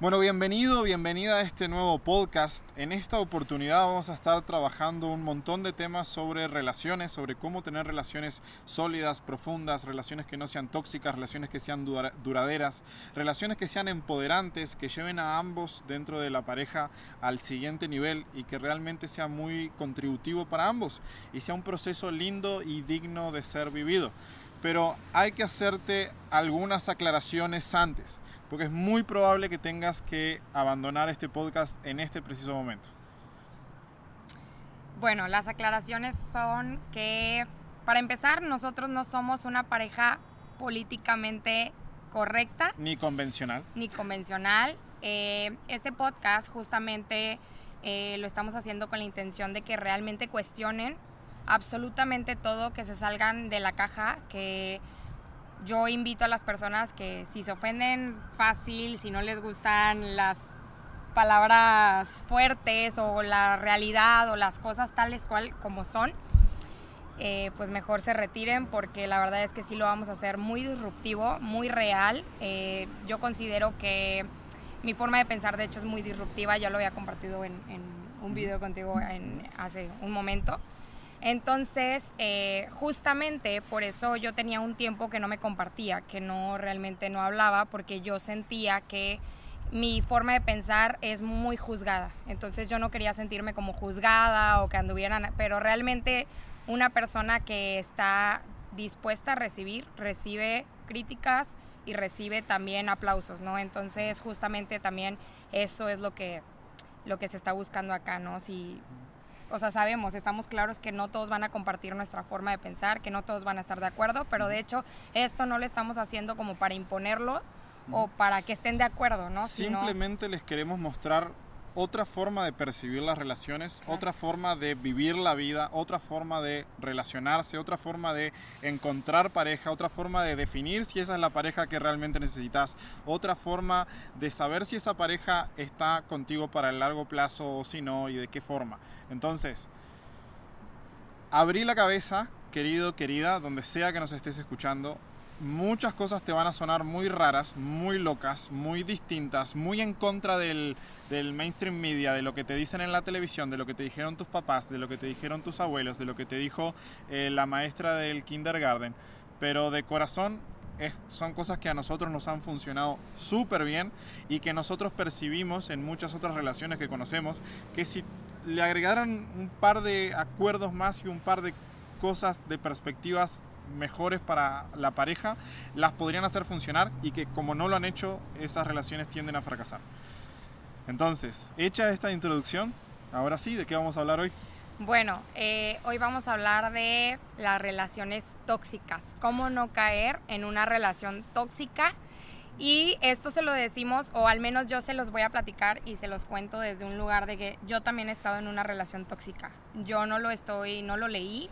Bueno, bienvenido, bienvenida a este nuevo podcast. En esta oportunidad vamos a estar trabajando un montón de temas sobre relaciones, sobre cómo tener relaciones sólidas, profundas, relaciones que no sean tóxicas, relaciones que sean duraderas, relaciones que sean empoderantes, que lleven a ambos dentro de la pareja al siguiente nivel y que realmente sea muy contributivo para ambos y sea un proceso lindo y digno de ser vivido. Pero hay que hacerte algunas aclaraciones antes porque es muy probable que tengas que abandonar este podcast en este preciso momento. Bueno, las aclaraciones son que, para empezar, nosotros no somos una pareja políticamente correcta. Ni convencional. Ni convencional. Eh, este podcast justamente eh, lo estamos haciendo con la intención de que realmente cuestionen absolutamente todo, que se salgan de la caja, que yo invito a las personas que si se ofenden fácil, si no les gustan las palabras fuertes o la realidad o las cosas tales cual como son, eh, pues mejor se retiren porque la verdad es que sí lo vamos a hacer muy disruptivo, muy real. Eh, yo considero que mi forma de pensar de hecho es muy disruptiva, ya lo había compartido en, en un video contigo en, hace un momento. Entonces, eh, justamente por eso yo tenía un tiempo que no me compartía, que no realmente no hablaba, porque yo sentía que mi forma de pensar es muy juzgada. Entonces yo no quería sentirme como juzgada o que anduvieran, pero realmente una persona que está dispuesta a recibir, recibe críticas y recibe también aplausos, ¿no? Entonces justamente también eso es lo que, lo que se está buscando acá, ¿no? Si o sea, sabemos, estamos claros que no todos van a compartir nuestra forma de pensar, que no todos van a estar de acuerdo, pero de hecho esto no lo estamos haciendo como para imponerlo o para que estén de acuerdo, ¿no? Simplemente les queremos mostrar otra forma de percibir las relaciones, otra forma de vivir la vida, otra forma de relacionarse, otra forma de encontrar pareja, otra forma de definir si esa es la pareja que realmente necesitas, otra forma de saber si esa pareja está contigo para el largo plazo o si no y de qué forma. Entonces, abrí la cabeza, querido, querida, donde sea que nos estés escuchando, muchas cosas te van a sonar muy raras, muy locas, muy distintas, muy en contra del, mainstream media, de lo que te dicen en la televisión, de lo que te dijeron tus papás, de lo que te dijeron tus abuelos, de lo que te dijo eh, la maestra del kindergarten. Pero de corazón son cosas que a nosotros nos han funcionado súper bien y que nosotros percibimos en muchas otras relaciones que conocemos, que si le agregaran un par de acuerdos más y un par de cosas de perspectivas mejores para la pareja, las podrían hacer funcionar y que como no lo han hecho, esas relaciones tienden a fracasar. Entonces, hecha esta introducción, ahora sí, ¿de qué vamos a hablar hoy? Bueno, eh, hoy vamos a hablar de las relaciones tóxicas, cómo no caer en una relación tóxica. Y esto se lo decimos, o al menos yo se los voy a platicar y se los cuento desde un lugar de que yo también he estado en una relación tóxica. Yo no lo estoy, no lo leí,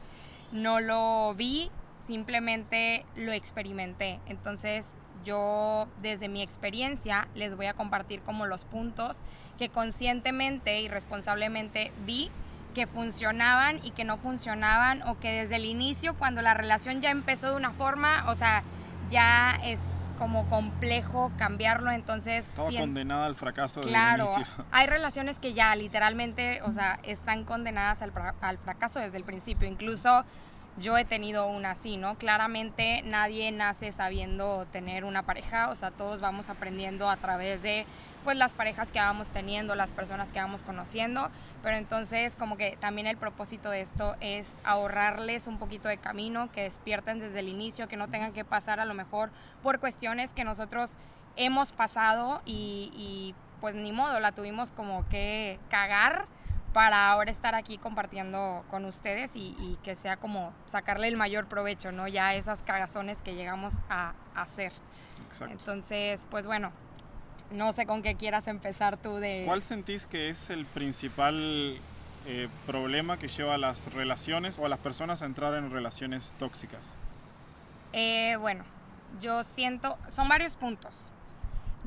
no lo vi, simplemente lo experimenté. Entonces yo desde mi experiencia les voy a compartir como los puntos que conscientemente y responsablemente vi que funcionaban y que no funcionaban o que desde el inicio cuando la relación ya empezó de una forma, o sea, ya es como complejo cambiarlo, entonces... Estaba condenada al fracaso claro, desde el inicio. hay relaciones que ya literalmente, o sea, están condenadas al, al fracaso desde el principio, incluso yo he tenido una así, ¿no? Claramente nadie nace sabiendo tener una pareja, o sea, todos vamos aprendiendo a través de pues las parejas que vamos teniendo, las personas que vamos conociendo, pero entonces como que también el propósito de esto es ahorrarles un poquito de camino, que despierten desde el inicio, que no tengan que pasar a lo mejor por cuestiones que nosotros hemos pasado y, y pues ni modo, la tuvimos como que cagar para ahora estar aquí compartiendo con ustedes y, que sea como sacarle el mayor provecho, ¿no? Ya esas cagazones que llegamos a, hacer. Exacto. Entonces, pues bueno, no sé con qué quieras empezar tú de... ¿Cuál sentís que es el principal eh, problema que lleva a las relaciones o a las personas a entrar en relaciones tóxicas? Eh, bueno, yo siento, son varios puntos.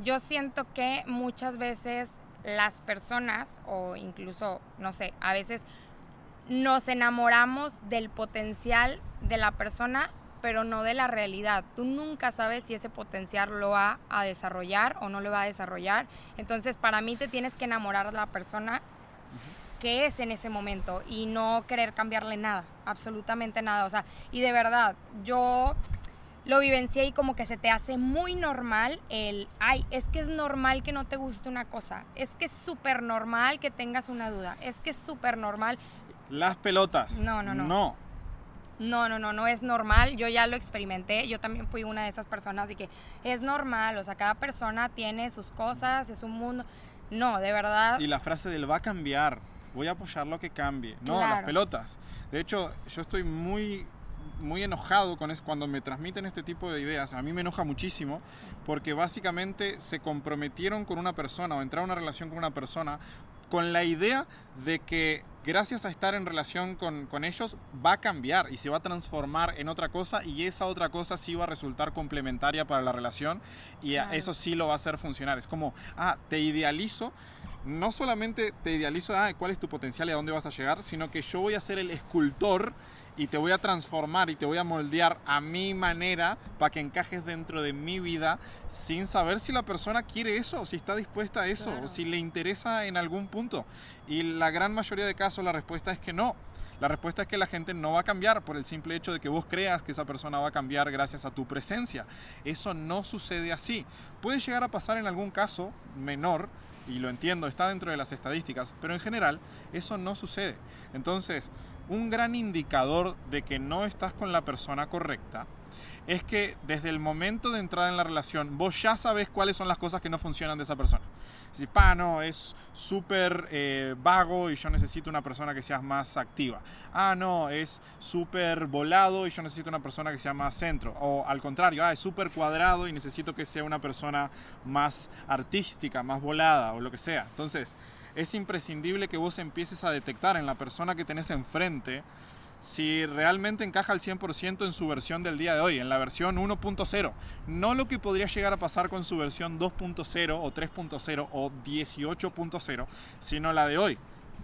Yo siento que muchas veces las personas o incluso, no sé, a veces nos enamoramos del potencial de la persona, pero no de la realidad. Tú nunca sabes si ese potencial lo va a desarrollar o no lo va a desarrollar. Entonces, para mí te tienes que enamorar de la persona que es en ese momento y no querer cambiarle nada, absolutamente nada. O sea, y de verdad, yo lo vivencié y como que se te hace muy normal el, ay, es que es normal que no te guste una cosa, es que es súper normal que tengas una duda, es que es súper normal. Las pelotas. No, no, no. No. No, no, no, no es normal. Yo ya lo experimenté. Yo también fui una de esas personas y que es normal. O sea, cada persona tiene sus cosas, es un mundo. No, de verdad. Y la frase del va a cambiar, voy a apoyar lo que cambie. No, las Claro. pelotas. De hecho, yo estoy muy muy enojado con es cuando me transmiten este tipo de ideas. A mí me enoja muchísimo porque básicamente se comprometieron con una persona o entraron a una relación con una persona con la idea de que gracias a estar en relación con, con ellos va a cambiar y se va a transformar en otra cosa y esa otra cosa sí va a resultar complementaria para la relación y Claro. eso sí lo va a hacer funcionar. Es como, ah, te idealizo, no solamente te idealizo, ah, cuál es tu potencial y a dónde vas a llegar, sino que yo voy a ser el escultor y te voy a transformar y te voy a moldear a mi manera para que encajes dentro de mi vida sin saber si la persona quiere eso, si está dispuesta a eso, Claro. o si le interesa en algún punto. Y la gran mayoría de casos la respuesta es que no. La respuesta es que la gente no va a cambiar por el simple hecho de que vos creas que esa persona va a cambiar gracias a tu presencia. Eso no sucede así. Puede llegar a pasar en algún caso menor, y lo entiendo, está dentro de las estadísticas, pero en general eso no sucede. Entonces, un gran indicador de que no estás con la persona correcta es que desde el momento de entrar en la relación, vos ya sabes cuáles son las cosas que no funcionan de esa persona. Si, pa, no, es súper eh, vago y yo necesito una persona que sea más activa. Ah, no, es súper volado y yo necesito una persona que sea más centro. O al contrario, ah, es súper cuadrado y necesito que sea una persona más artística, más volada o lo que sea. Entonces, es imprescindible que vos empieces a detectar en la persona que tenés enfrente si realmente encaja al 100% en su versión del día de hoy, en la versión 1.0. No lo que podría llegar a pasar con su versión 2.0 o 3.0 o 18.0, sino la de hoy.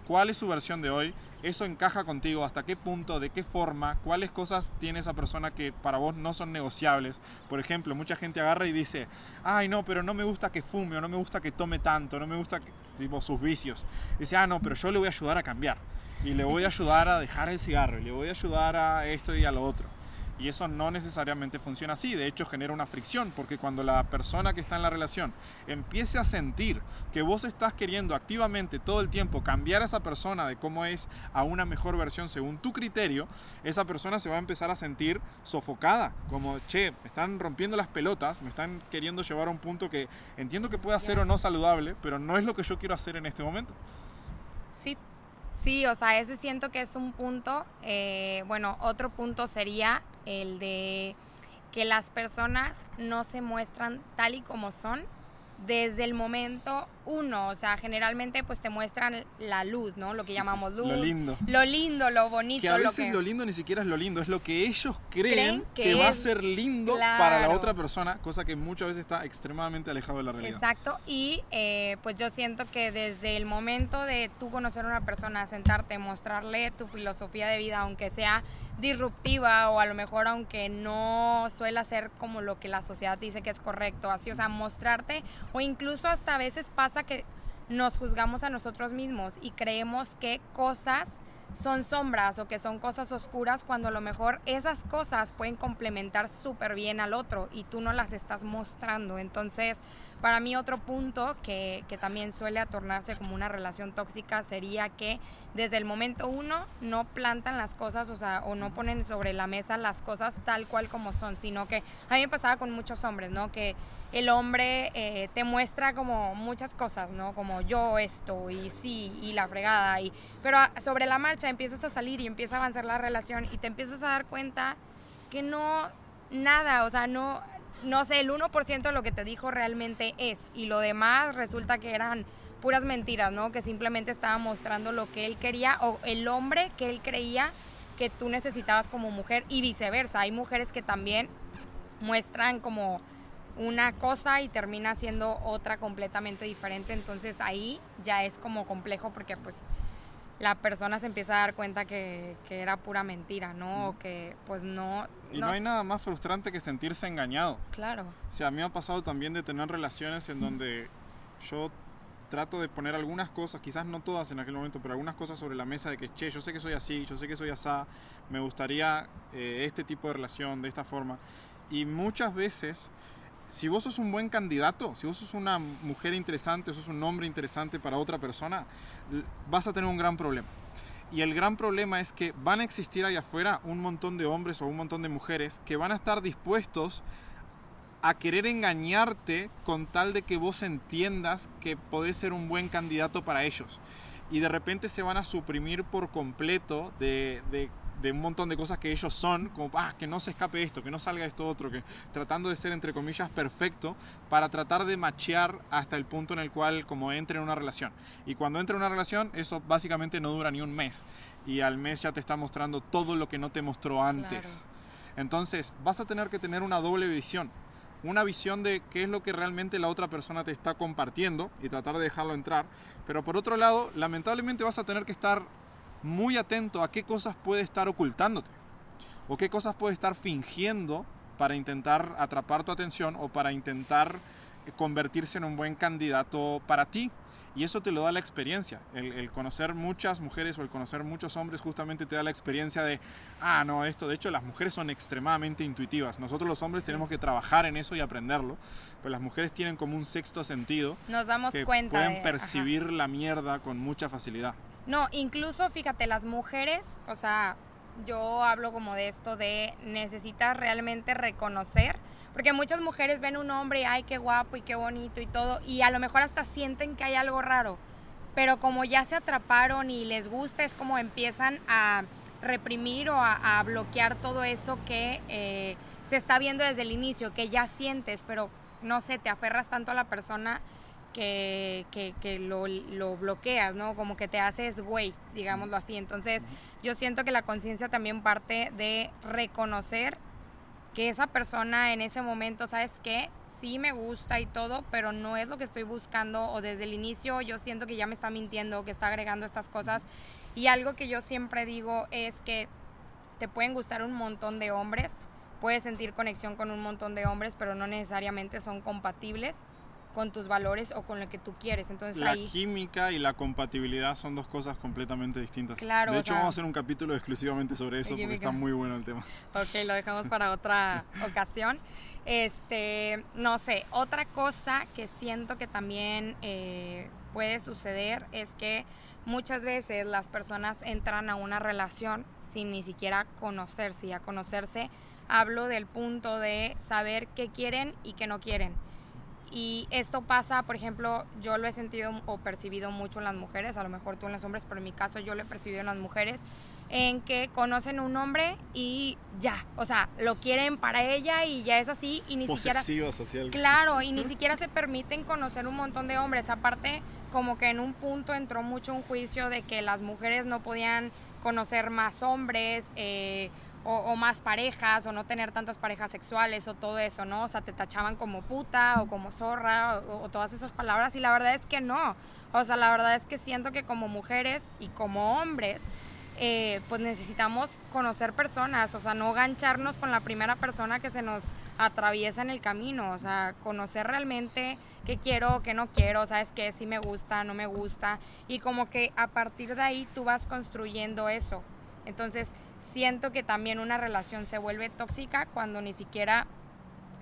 ¿Cuál es su versión de hoy? ¿Eso encaja contigo? ¿Hasta qué punto? ¿De qué forma? ¿Cuáles cosas tiene esa persona que para vos no son negociables? Por ejemplo, mucha gente agarra y dice, ay no, pero no me gusta que fume o no me gusta que tome tanto, no me gusta que, tipo, sus vicios. Dice, ah no, pero yo le voy a ayudar a cambiar y le voy a ayudar a dejar el cigarro, y le voy a ayudar a esto y a lo otro. Y eso no necesariamente funciona así, de hecho genera una fricción, porque cuando la persona que está en la relación empiece a sentir que vos estás queriendo activamente todo el tiempo cambiar a esa persona de cómo es a una mejor versión según tu criterio, esa persona se va a empezar a sentir sofocada, como, che, me están rompiendo las pelotas, me están queriendo llevar a un punto que entiendo que pueda ser o no saludable, pero no es lo que yo quiero hacer en este momento. Sí, sí, o sea, ese siento que es un punto. eh, bueno, otro punto sería el de que las personas no se muestran tal y como son desde el momento uno, o sea, generalmente pues te muestran la luz, ¿no? Lo que Sí, sí, llamamos luz. lo lindo. Lo lindo, lo bonito, Que a lo veces que... lo lindo ni siquiera es lo lindo, es lo que ellos creen, Creen que, que va a ser lindo para la otra persona, cosa que muchas veces está extremadamente alejado de la realidad. Exacto, y eh, pues yo siento que desde el momento de tú conocer a una persona, sentarte, mostrarle tu filosofía de vida, aunque sea disruptiva o a lo mejor aunque no suela ser como lo que la sociedad dice que es correcto, así, o sea, mostrarte o incluso hasta a veces pasa que nos juzgamos a nosotros mismos y creemos que cosas son sombras o que son cosas oscuras cuando a lo mejor esas cosas pueden complementar súper bien al otro y tú no las estás mostrando. Entonces, para mí otro punto que, que también suele tornarse como una relación tóxica sería que desde el momento uno no plantan las cosas, o sea, o no ponen sobre la mesa las cosas tal cual como son, sino que a mí me pasaba con muchos hombres, ¿no? Que el hombre eh, te muestra como muchas cosas, ¿no? Como yo esto y sí y la fregada y pero sobre la marcha empiezas a salir y empieza a avanzar la relación y te empiezas a dar cuenta que no nada, o sea, no no sé, el 1% de lo que te dijo realmente es y lo demás resulta que eran puras mentiras, ¿no? Que simplemente estaba mostrando lo que él quería o el hombre que él creía que tú necesitabas como mujer y viceversa. Hay mujeres que también muestran como una cosa y termina siendo otra completamente diferente. Entonces ahí ya es como complejo porque pues la persona se empieza a dar cuenta que, que era pura mentira, ¿no? O que pues no... Y no, hay nada más frustrante que sentirse engañado. Claro. O sea, a mí me ha pasado también de tener relaciones en donde yo trato de poner algunas cosas, quizás no todas en aquel momento, pero algunas cosas sobre la mesa de que, che, yo sé que soy así, yo sé que soy asá, me gustaría eh, este tipo de relación, de esta forma. Y muchas veces si vos sos un buen candidato, si vos sos una mujer interesante, sos un hombre interesante para otra persona, vas a tener un gran problema. Y el gran problema es que van a existir allá afuera un montón de hombres o un montón de mujeres que van a estar dispuestos a querer engañarte con tal de que vos entiendas que podés ser un buen candidato para ellos. Y de repente se van a suprimir por completo de, de de un montón de cosas que ellos son, como ah, que no se escape esto, que no salga esto otro, que tratando de ser entre comillas perfecto para tratar de machear hasta el punto en el cual como entre en una relación. Y cuando entra en una relación, eso básicamente no dura ni un mes. Y al mes ya te está mostrando todo lo que no te mostró antes. Entonces, vas a tener que tener una doble visión. Una visión de qué es lo que realmente la otra persona te está compartiendo y tratar de dejarlo entrar. Pero por otro lado, lamentablemente vas a tener que estar muy atento a qué cosas puede estar ocultándote o qué cosas puede estar fingiendo para intentar atrapar tu atención o para intentar eh, convertirse en un buen candidato para ti. Y eso te lo da la experiencia. El, conocer muchas mujeres o el conocer muchos hombres justamente te da la experiencia de, ah, no, esto, de hecho las mujeres son extremadamente intuitivas. Nosotros los hombres tenemos que trabajar en eso y aprenderlo. Pero las mujeres tienen como un sexto sentido. Nos damos que cuenta. Pueden percibir la mierda con mucha facilidad. No, incluso fíjate, las mujeres, o sea, yo hablo como de esto de necesitas realmente reconocer, porque muchas mujeres ven un hombre y ay, qué guapo y qué bonito y todo, y a lo mejor hasta sienten que hay algo raro, pero como ya se atraparon y les gusta, es como empiezan a reprimir o a, bloquear todo eso que eh, se está viendo desde el inicio, que ya sientes, pero no sé, te aferras tanto a la persona que, que, lo, lo, bloqueas, ¿no? Como que te haces güey, digámoslo así. Entonces, yo siento que la conciencia también parte de reconocer que esa persona en ese momento, ¿sabes qué? Sí me gusta y todo, pero no es lo que estoy buscando o desde el inicio yo siento que ya me está mintiendo, que está agregando estas cosas. Y algo que yo siempre digo es que te pueden gustar un montón de hombres, puedes sentir conexión con un montón de hombres, pero no necesariamente son compatibles con tus valores o con lo que tú quieres. Entonces la química y la compatibilidad son dos cosas completamente distintas. Claro. De hecho, vamos a hacer un capítulo exclusivamente sobre eso porque está muy bueno el tema. Ok, lo dejamos para otra ocasión. Este, no sé, otra cosa que siento que también eh, puede suceder es que muchas veces las personas entran a una relación sin ni siquiera conocerse. Y a conocerse hablo del punto de saber qué quieren y qué no quieren y esto pasa, por ejemplo, yo lo he sentido o percibido mucho en las mujeres, a lo mejor tú en los hombres, pero en mi caso yo lo he percibido en las mujeres, en que conocen un hombre y ya, o sea, lo quieren para ella y ya es así y ni siquiera... Social. Claro, y ni siquiera se permiten conocer un montón de hombres. Aparte, como que en un punto entró mucho un juicio de que las mujeres no podían conocer más hombres, eh, o, más parejas o no tener tantas parejas sexuales o todo eso, ¿no? O sea, te tachaban como puta o como zorra o, todas esas palabras y la verdad es que no. O sea, la verdad es que siento que como mujeres y como hombres, eh, pues necesitamos conocer personas, o sea, no gancharnos con la primera persona que se nos atraviesa en el camino, o sea, conocer realmente qué quiero, qué no quiero, sabes qué, si me gusta, no me gusta, y como que a partir de ahí tú vas construyendo eso. Entonces, siento que también una relación se vuelve tóxica cuando ni siquiera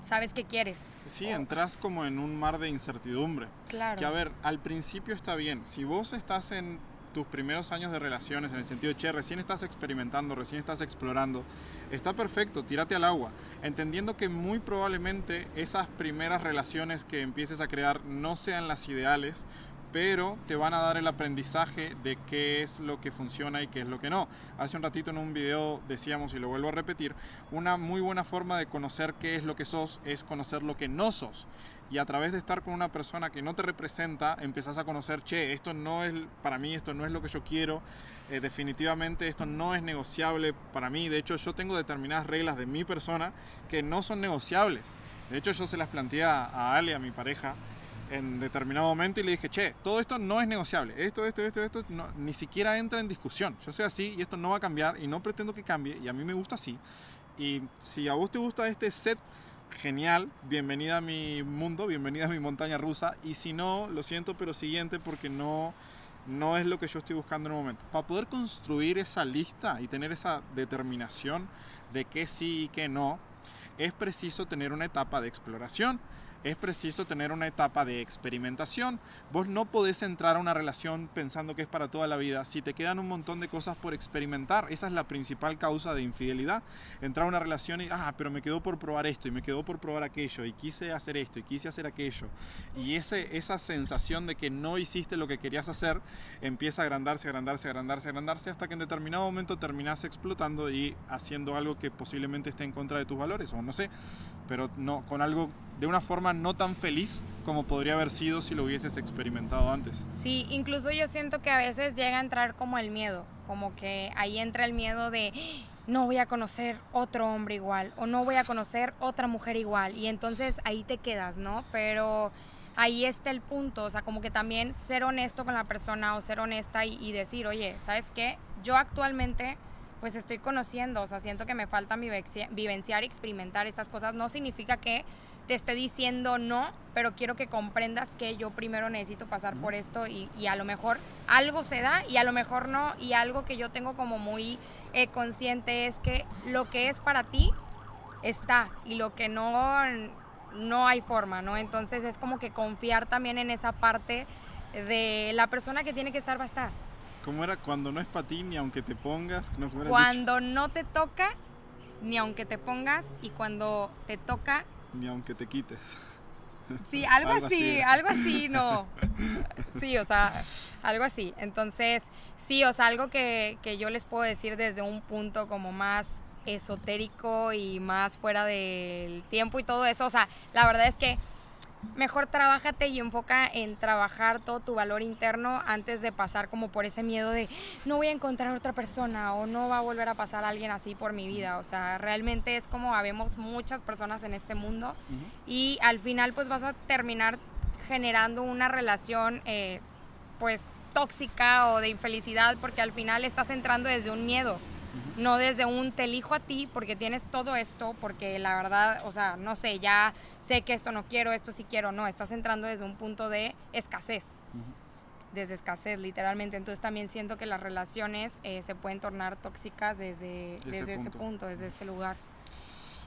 sabes qué quieres. Sí, entras como en un mar de incertidumbre. Claro. Que a ver, al principio está bien. Si vos estás en tus primeros años de relaciones, en el sentido de, che, recién estás experimentando, recién estás explorando, está perfecto, tírate al agua, entendiendo que muy probablemente esas primeras relaciones que empieces a crear no sean las ideales, pero te van a dar el aprendizaje de qué es lo que funciona y qué es lo que no. Hace un ratito en un video decíamos, y lo vuelvo a repetir, una muy buena forma de conocer qué es lo que sos es conocer lo que no sos. Y a través de estar con una persona que no te representa, empezás a conocer, che, esto no es para mí, esto no es lo que yo quiero, eh, definitivamente esto no es negociable para mí. De hecho, yo tengo determinadas reglas de mi persona que no son negociables. De hecho, yo se las planteé a Ale, a mi pareja, en determinado momento y le dije, che, todo esto no es negociable, esto, esto, esto, esto, no, ni siquiera entra en discusión. Yo soy así y esto no va a cambiar y no pretendo que cambie y a mí me gusta así. Y si a vos te gusta este set, genial, bienvenida a mi mundo, bienvenida a mi montaña rusa. Y si no, lo siento, pero siguiente porque no, no es lo que yo estoy buscando en el momento. Para poder construir esa lista y tener esa determinación de qué sí y qué no, es preciso tener una etapa de exploración es preciso tener una etapa de experimentación. Vos no podés entrar a una relación pensando que es para toda la vida si te quedan un montón de cosas por experimentar. Esa es la principal causa de infidelidad. Entrar a una relación y, ah, pero me quedó por probar esto y me quedó por probar aquello y quise hacer esto y quise hacer aquello. Y ese, esa sensación de que no hiciste lo que querías hacer empieza a agrandarse, agrandarse, agrandarse, agrandarse hasta que en determinado momento terminás explotando y haciendo algo que posiblemente esté en contra de tus valores o no sé, pero no con algo de una forma no tan feliz como podría haber sido si lo hubieses experimentado antes. Sí, incluso yo siento que a veces llega a entrar como el miedo, como que ahí entra el miedo de no voy a conocer otro hombre igual o no voy a conocer otra mujer igual y entonces ahí te quedas, ¿no? Pero ahí está el punto, o sea, como que también ser honesto con la persona o ser honesta y, y decir, oye, ¿sabes qué? Yo actualmente pues estoy conociendo, o sea, siento que me falta vivenciar y experimentar estas cosas, no significa que te esté diciendo no, pero quiero que comprendas que yo primero necesito pasar por esto y, a lo mejor algo se da y a lo mejor no. Y algo que yo tengo como muy eh, consciente es que lo que es para ti está y lo que no, no hay forma, ¿no? Entonces es como que confiar también en esa parte de la persona que tiene que estar va a estar. ¿Cómo era? Cuando no es para ti, ni aunque te pongas. cuando no te toca, ni aunque te pongas, y cuando te toca, ni aunque te quites. Sí, algo, así, algo así, no. Sí, o sea, algo así. Entonces, sí, o sea, algo que, que yo les puedo decir desde un punto como más esotérico y más fuera del tiempo y todo eso. O sea, la verdad es que mejor trabájate y enfoca en trabajar todo tu valor interno antes de pasar como por ese miedo de no voy a encontrar otra persona o no va a volver a pasar alguien así por mi vida. O sea, realmente es como habemos muchas personas en este mundo y al final pues vas a terminar generando una relación eh, pues tóxica o de infelicidad porque al final estás entrando desde un miedo no desde un te elijo a ti porque tienes todo esto, porque la verdad, o sea, no sé, ya sé que esto no quiero, esto sí quiero, no, estás entrando desde un punto de escasez, desde escasez literalmente, entonces también siento que las relaciones eh, se pueden tornar tóxicas desde, desde ese punto, desde ese lugar.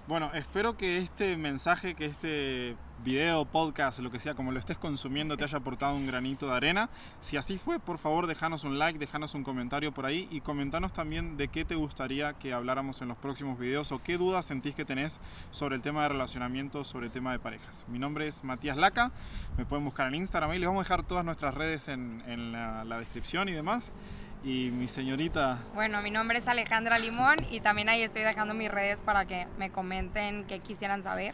Bueno, espero que este mensaje, que este video, podcast, lo que sea, como lo estés consumiendo, te haya aportado un granito de arena. Si así fue, por favor, déjanos un like, déjanos un comentario por ahí y comentanos también de qué te gustaría que habláramos en los próximos videos o qué dudas sentís que tenés sobre el tema de relacionamiento, sobre el tema de parejas. Mi nombre es Matías Laca, me pueden buscar en Instagram y les vamos a dejar todas nuestras redes en, la descripción y demás y mi señorita. Bueno, mi nombre es Alejandra Limón y también ahí estoy dejando mis redes para que me comenten qué quisieran saber.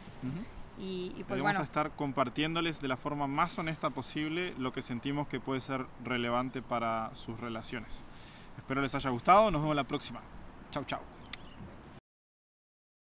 Y, pues vamos a estar compartiéndoles de la forma más honesta posible lo que sentimos que puede ser relevante para sus relaciones. Espero les haya gustado, nos vemos la próxima. Chau, chau.